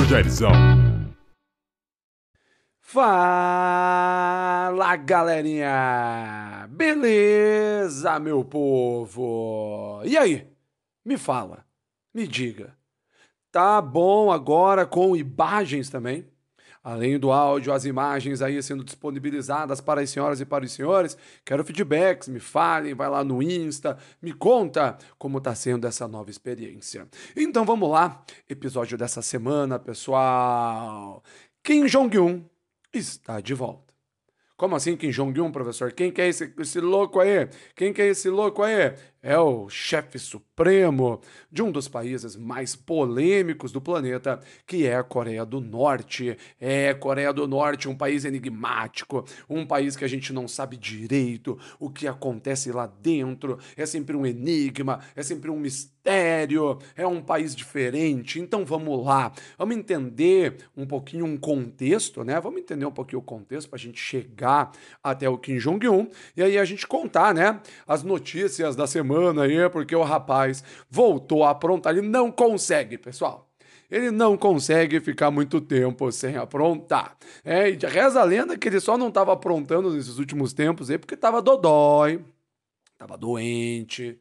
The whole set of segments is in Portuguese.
Professor Jairzão. Fala galerinha! Beleza, meu povo? E aí? Me fala, me diga. Tá bom agora com imagens também? Além do áudio, as imagens aí sendo disponibilizadas para as senhoras e para os senhores. Quero feedbacks, me falem, vai lá no Insta, me conta como está sendo essa nova experiência. Então vamos lá, episódio dessa semana, pessoal. Kim Jong-un está de volta. Como assim Kim Jong-un, professor? Quem que é esse, esse louco aí? Quem que é esse louco aí? É o chefe supremo de um dos países mais polêmicos do planeta, que é a Coreia do Norte. É, Coreia do Norte, um país enigmático, um país que a gente não sabe direito o que acontece lá dentro. É sempre um enigma, é sempre um mistério, é um país diferente. Então vamos lá, vamos entender um pouquinho um contexto, né? Vamos entender um pouquinho o contexto para a gente chegar até o Kim Jong-un e aí a gente contar, né? As notícias da semana semana aí, porque o rapaz voltou a aprontar. Ele não consegue, pessoal. Ele não consegue ficar muito tempo sem aprontar. É, e reza a lenda que ele só não estava aprontando nesses últimos tempos aí porque estava dodói, estava doente.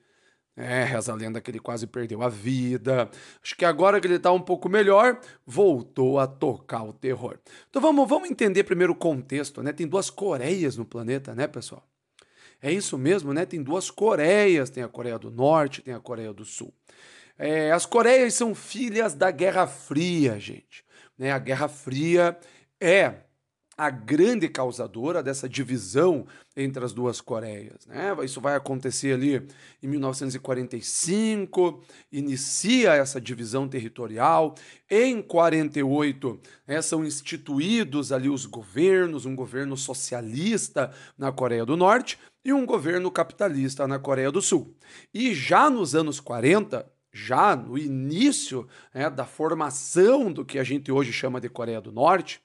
É, reza a lenda que ele quase perdeu a vida. Acho que agora que ele está um pouco melhor, voltou a tocar o terror. Então vamos, vamos entender primeiro o contexto, né? Tem duas Coreias no planeta, né, pessoal? É isso mesmo, né? Tem duas Coreias, tem a Coreia do Norte, tem a Coreia do Sul. É, as Coreias são filhas da Guerra Fria, gente. Né? A Guerra Fria é a grande causadora dessa divisão entre as duas Coreias. Né? Isso vai acontecer ali em 1945, inicia essa divisão territorial. Em 48, né, são instituídos ali os governos, um governo socialista na Coreia do Norte e um governo capitalista na Coreia do Sul. E já nos anos 40, já no início né, da formação do que a gente hoje chama de Coreia do Norte,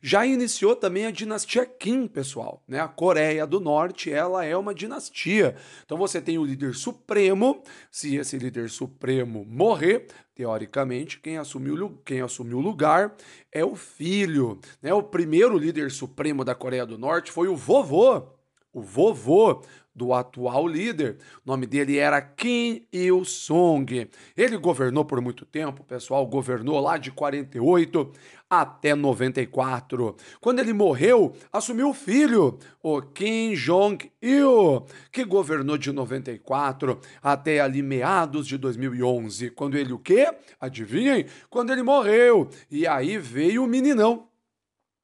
já iniciou também a dinastia Kim, pessoal. Né? A Coreia do Norte ela é uma dinastia. Então você tem o líder supremo. Se esse líder supremo morrer, teoricamente, quem assumiu, quem assumiu o lugar é o filho. Né? O primeiro líder supremo da Coreia do Norte foi o vovô. O vovô do atual líder. O nome dele era Kim Il-sung. Ele governou por muito tempo, pessoal, governou lá de 48 até 94. Quando ele morreu, assumiu o filho, o Kim Jong-il, que governou de 94 até ali meados de 2011. Quando ele o quê? Adivinhem? Quando ele morreu. E aí veio o meninão.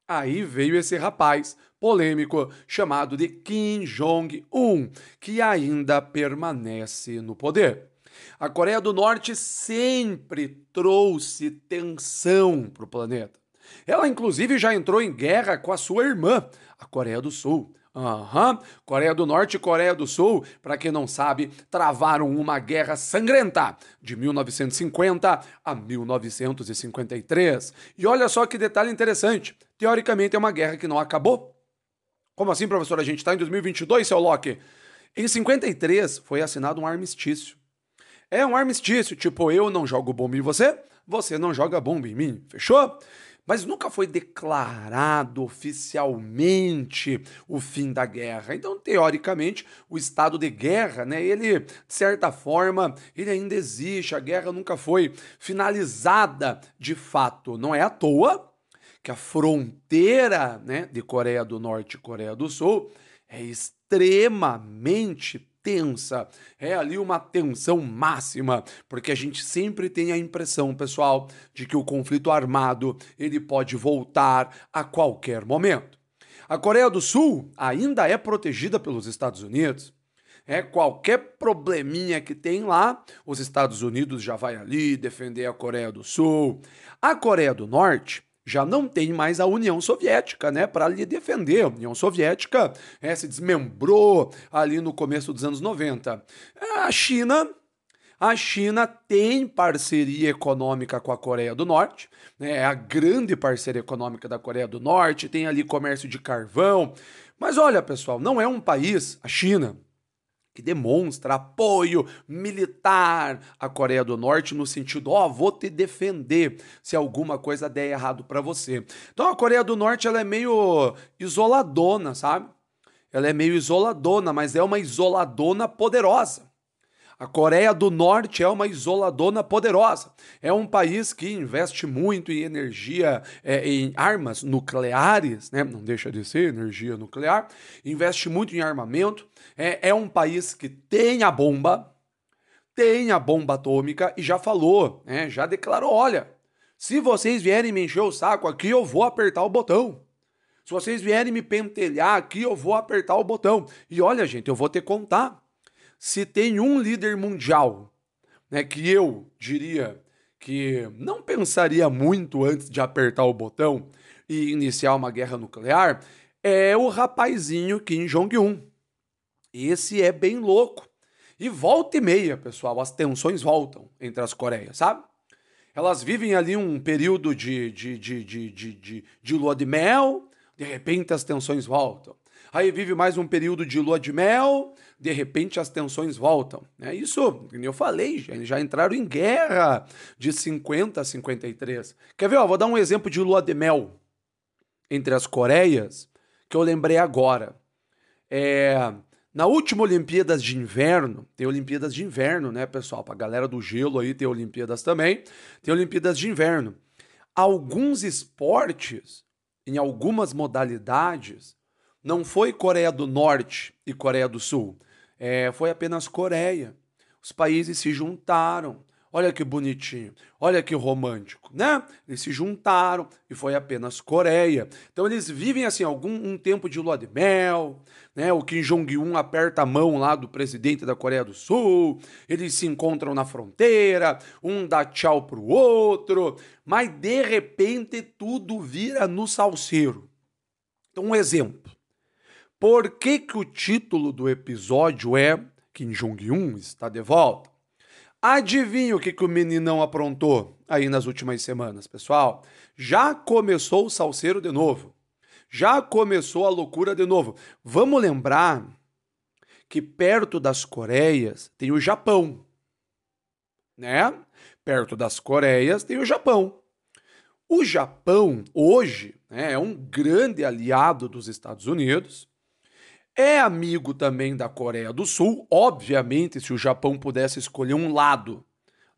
Aí veio esse rapaz polêmico chamado de Kim Jong-un, que ainda permanece no poder. A Coreia do Norte sempre trouxe tensão para o planeta. Ela, inclusive, já entrou em guerra com a sua irmã, a Coreia do Sul. Aham, uhum. Coreia do Norte e Coreia do Sul, para quem não sabe, travaram uma guerra sangrenta de 1950 a 1953. E olha só que detalhe interessante: teoricamente é uma guerra que não acabou. Como assim, professor? A gente está em 2022, seu Locke? Em 53 foi assinado um armistício. É um armistício, tipo, eu não jogo bomba em você, você não joga bomba em mim, fechou? Mas nunca foi declarado oficialmente o fim da guerra. Então, teoricamente, o estado de guerra, né, ele, de certa forma, ele ainda existe. A guerra nunca foi finalizada de fato. Não é à toa que a fronteira né, de Coreia do Norte e Coreia do Sul é extremamente tensa, é ali uma tensão máxima, porque a gente sempre tem a impressão, pessoal, de que o conflito armado ele pode voltar a qualquer momento. A Coreia do Sul ainda é protegida pelos Estados Unidos. É qualquer probleminha que tem lá, os Estados Unidos já vai ali defender a Coreia do Sul. A Coreia do Norte já não tem mais a União Soviética, né, para lhe defender. A União Soviética é, se desmembrou ali no começo dos anos 90. A China a China tem parceria econômica com a Coreia do Norte, né? é a grande parceira econômica da Coreia do Norte, tem ali comércio de carvão. Mas olha, pessoal, não é um país, a China, que demonstra apoio militar à Coreia do Norte no sentido, ó, oh, vou te defender se alguma coisa der errado para você. Então a Coreia do Norte ela é meio isoladona, sabe? Ela é meio isoladona, mas é uma isoladona poderosa. A Coreia do Norte é uma isoladona poderosa. É um país que investe muito em energia, é, em armas nucleares, né? não deixa de ser energia nuclear, investe muito em armamento. É, é um país que tem a bomba, tem a bomba atômica e já falou, né? já declarou: olha, se vocês vierem me encher o saco aqui, eu vou apertar o botão. Se vocês vierem me pentelhar aqui, eu vou apertar o botão. E olha, gente, eu vou te contar se tem um líder mundial né, que eu diria que não pensaria muito antes de apertar o botão e iniciar uma guerra nuclear, é o rapazinho Kim Jong-un. Esse é bem louco. E volta e meia, pessoal, as tensões voltam entre as Coreias, sabe? Elas vivem ali um período de, de, de, de, de, de, de lua de mel, de repente as tensões voltam. Aí vive mais um período de lua de mel, de repente as tensões voltam. É isso, como eu falei, eles já entraram em guerra de 50 a 53. Quer ver? Ó, vou dar um exemplo de lua de mel entre as Coreias que eu lembrei agora. É, na última Olimpíadas de Inverno, tem Olimpíadas de Inverno, né, pessoal? Pra galera do gelo aí tem Olimpíadas também. Tem Olimpíadas de Inverno. Alguns esportes, em algumas modalidades, não foi Coreia do Norte e Coreia do Sul é, foi apenas Coreia. Os países se juntaram. Olha que bonitinho, olha que romântico, né? Eles se juntaram e foi apenas Coreia. Então eles vivem assim algum um tempo de lua de mel, né? O Kim Jong Un aperta a mão lá do presidente da Coreia do Sul, eles se encontram na fronteira, um dá tchau pro outro, mas de repente tudo vira no salseiro. Então um exemplo. Por que, que o título do episódio é Kim Jong-un está de volta? Adivinha o que, que o meninão aprontou aí nas últimas semanas, pessoal? Já começou o salseiro de novo. Já começou a loucura de novo. Vamos lembrar que perto das Coreias tem o Japão, né? Perto das Coreias tem o Japão. O Japão, hoje, né, é um grande aliado dos Estados Unidos é amigo também da Coreia do Sul. Obviamente, se o Japão pudesse escolher um lado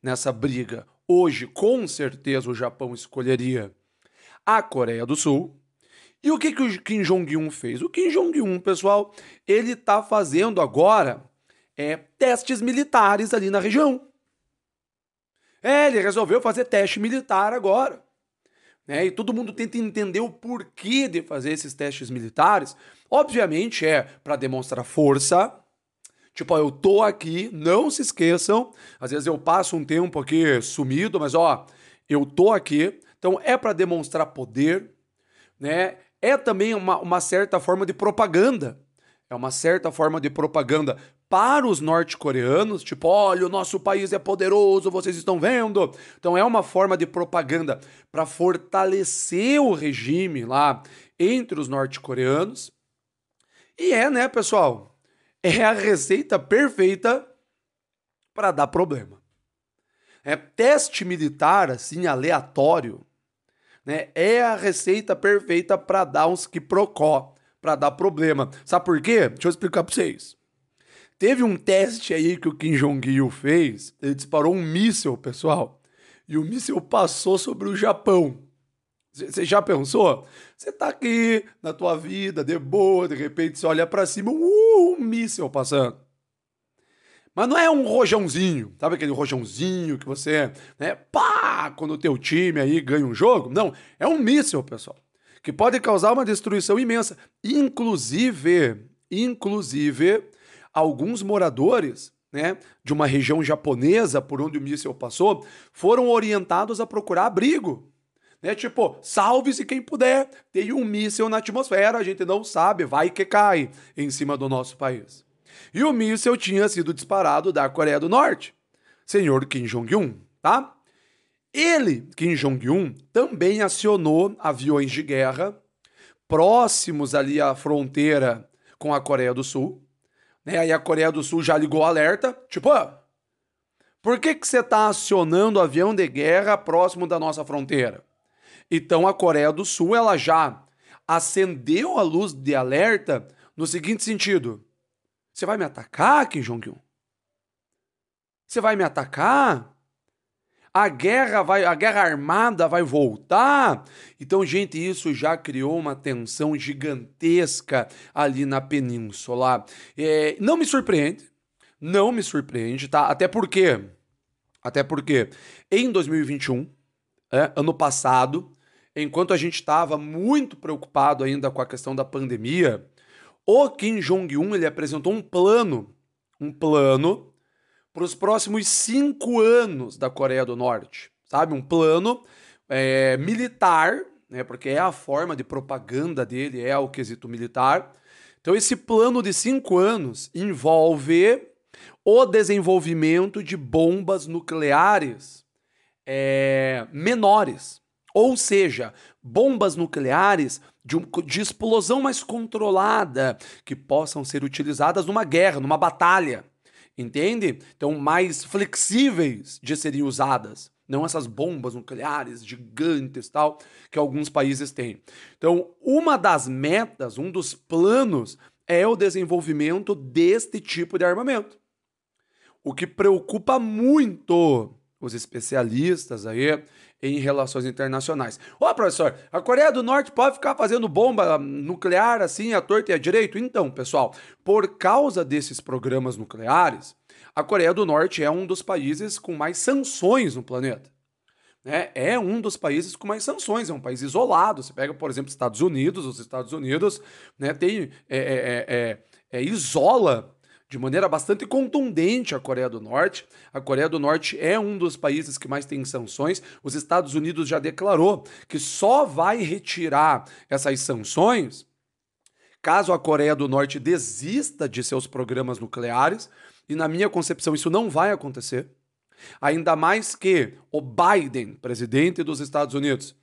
nessa briga, hoje com certeza o Japão escolheria a Coreia do Sul. E o que, que o Kim Jong-un fez? O Kim Jong-un, pessoal, ele está fazendo agora é, testes militares ali na região. É, ele resolveu fazer teste militar agora. Né? E todo mundo tenta entender o porquê de fazer esses testes militares. Obviamente é para demonstrar força. Tipo, ó, eu tô aqui, não se esqueçam. Às vezes eu passo um tempo aqui sumido, mas ó, eu tô aqui. Então é para demonstrar poder, né? É também uma, uma certa forma de propaganda. É uma certa forma de propaganda para os norte-coreanos, tipo, olha, o nosso país é poderoso, vocês estão vendo? Então é uma forma de propaganda para fortalecer o regime lá entre os norte-coreanos. E é, né, pessoal? É a receita perfeita para dar problema. É teste militar assim aleatório, né? É a receita perfeita para dar uns que procó, para dar problema. Sabe por quê? Deixa eu explicar para vocês. Teve um teste aí que o Kim Jong-il fez, ele disparou um míssil, pessoal, e o míssil passou sobre o Japão. Você já pensou? Você tá aqui na tua vida, de boa, de repente você olha para cima, uh, um míssil passando. Mas não é um rojãozinho, sabe aquele rojãozinho que você, né, pá, quando o teu time aí ganha um jogo? Não, é um míssil, pessoal, que pode causar uma destruição imensa. Inclusive, inclusive, alguns moradores né, de uma região japonesa por onde o míssil passou foram orientados a procurar abrigo. Né? Tipo, salve-se quem puder. Tem um míssil na atmosfera, a gente não sabe, vai que cai em cima do nosso país. E o míssil tinha sido disparado da Coreia do Norte, senhor Kim Jong-un, tá? Ele, Kim Jong-un, também acionou aviões de guerra próximos ali à fronteira com a Coreia do Sul, Né? Aí a Coreia do Sul já ligou o alerta, tipo, por que, que você está acionando avião de guerra próximo da nossa fronteira? Então a Coreia do Sul ela já acendeu a luz de alerta no seguinte sentido: você vai me atacar, Kim Jong-un? Você vai me atacar? A guerra vai, a guerra armada vai voltar. Então, gente, isso já criou uma tensão gigantesca ali na península. É, não me surpreende, não me surpreende, tá? Até porque, até porque em 2021, é, ano passado, enquanto a gente estava muito preocupado ainda com a questão da pandemia, o Kim Jong-un ele apresentou um plano, um plano para os próximos cinco anos da Coreia do Norte, sabe? Um plano é, militar, né? Porque é a forma de propaganda dele, é o quesito militar. Então, esse plano de cinco anos envolve o desenvolvimento de bombas nucleares é, menores, ou seja, bombas nucleares de, um, de explosão mais controlada que possam ser utilizadas numa guerra, numa batalha entende? Então, mais flexíveis de serem usadas. Não essas bombas nucleares gigantes tal que alguns países têm. Então, uma das metas, um dos planos é o desenvolvimento deste tipo de armamento. O que preocupa muito os especialistas aí em relações internacionais. Ô, professor, a Coreia do Norte pode ficar fazendo bomba nuclear assim, à torta e à direito? Então, pessoal, por causa desses programas nucleares, a Coreia do Norte é um dos países com mais sanções no planeta. Né? É um dos países com mais sanções, é um país isolado. Você pega, por exemplo, Estados Unidos, os Estados Unidos né, tem, é, é, é, é isola de maneira bastante contundente a Coreia do Norte. A Coreia do Norte é um dos países que mais tem sanções. Os Estados Unidos já declarou que só vai retirar essas sanções caso a Coreia do Norte desista de seus programas nucleares. E na minha concepção, isso não vai acontecer. Ainda mais que o Biden, presidente dos Estados Unidos,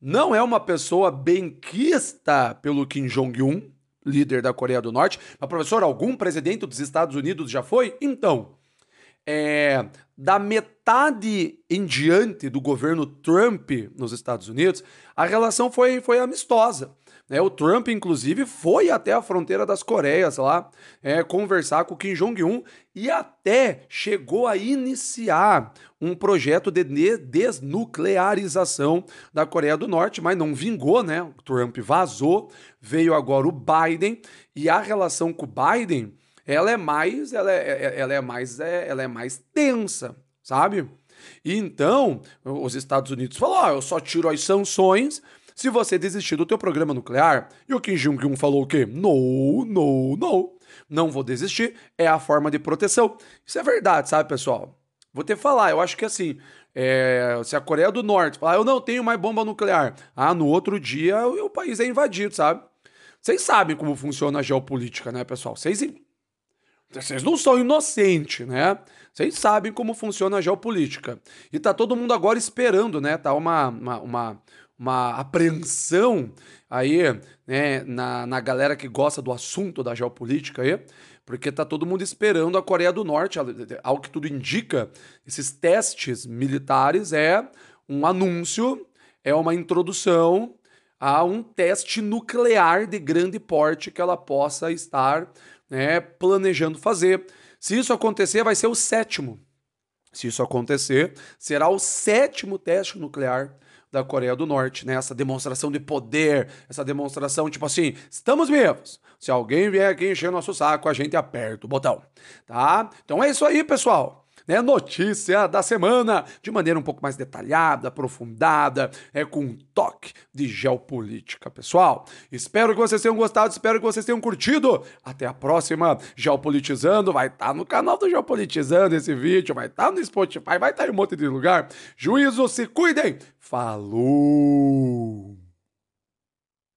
não é uma pessoa benquista pelo Kim Jong-un, líder da Coreia do Norte. Mas, professor, algum presidente dos Estados Unidos já foi? Então, é, da metade em diante do governo Trump nos Estados Unidos, a relação foi, foi amistosa. É, o Trump, inclusive, foi até a fronteira das Coreias lá é, conversar com Kim Jong-un e até chegou a iniciar um projeto de desnuclearização da Coreia do Norte, mas não vingou, né? O Trump vazou, veio agora o Biden e a relação com o Biden, ela é mais, ela é, é ela é mais, é, ela é mais tensa, sabe? Então, os Estados Unidos falou: oh, eu só tiro as sanções se você desistir do teu programa nuclear. E o Kim Jong-un falou o quê? No, no, no. Não vou desistir, é a forma de proteção. Isso é verdade, sabe, pessoal? Vou ter que falar, eu acho que assim, é, se a Coreia do Norte falar, eu não tenho mais bomba nuclear, ah, no outro dia o, país é invadido, sabe? Vocês sabem como funciona a geopolítica, né, pessoal? Vocês, vocês não são inocentes, né? Vocês sabem como funciona a geopolítica. E tá todo mundo agora esperando, né? Tá uma, uma, uma, uma apreensão aí, né, na, na galera que gosta do assunto da geopolítica aí, porque tá todo mundo esperando a Coreia do Norte, ao que tudo indica, esses testes militares é um anúncio, é uma introdução a um teste nuclear de grande porte que ela possa estar né, planejando fazer. Se isso acontecer, vai ser o sétimo. Se isso acontecer, será o sétimo teste nuclear da Coreia do Norte, né? Essa demonstração de poder, essa demonstração tipo assim, estamos vivos. Se alguém vier aqui encher nosso saco, a gente aperta o botão, tá? Então é isso aí, pessoal né, notícia da semana de maneira um pouco mais detalhada, aprofundada, é com um toque de geopolítica, pessoal. Espero que vocês tenham gostado, espero que vocês tenham curtido. Até a próxima. Geopolitizando vai estar tá no canal do Geopolitizando esse vídeo, vai estar tá no Spotify, vai estar tá em um monte de lugar. Juízo, se cuidem. Falou!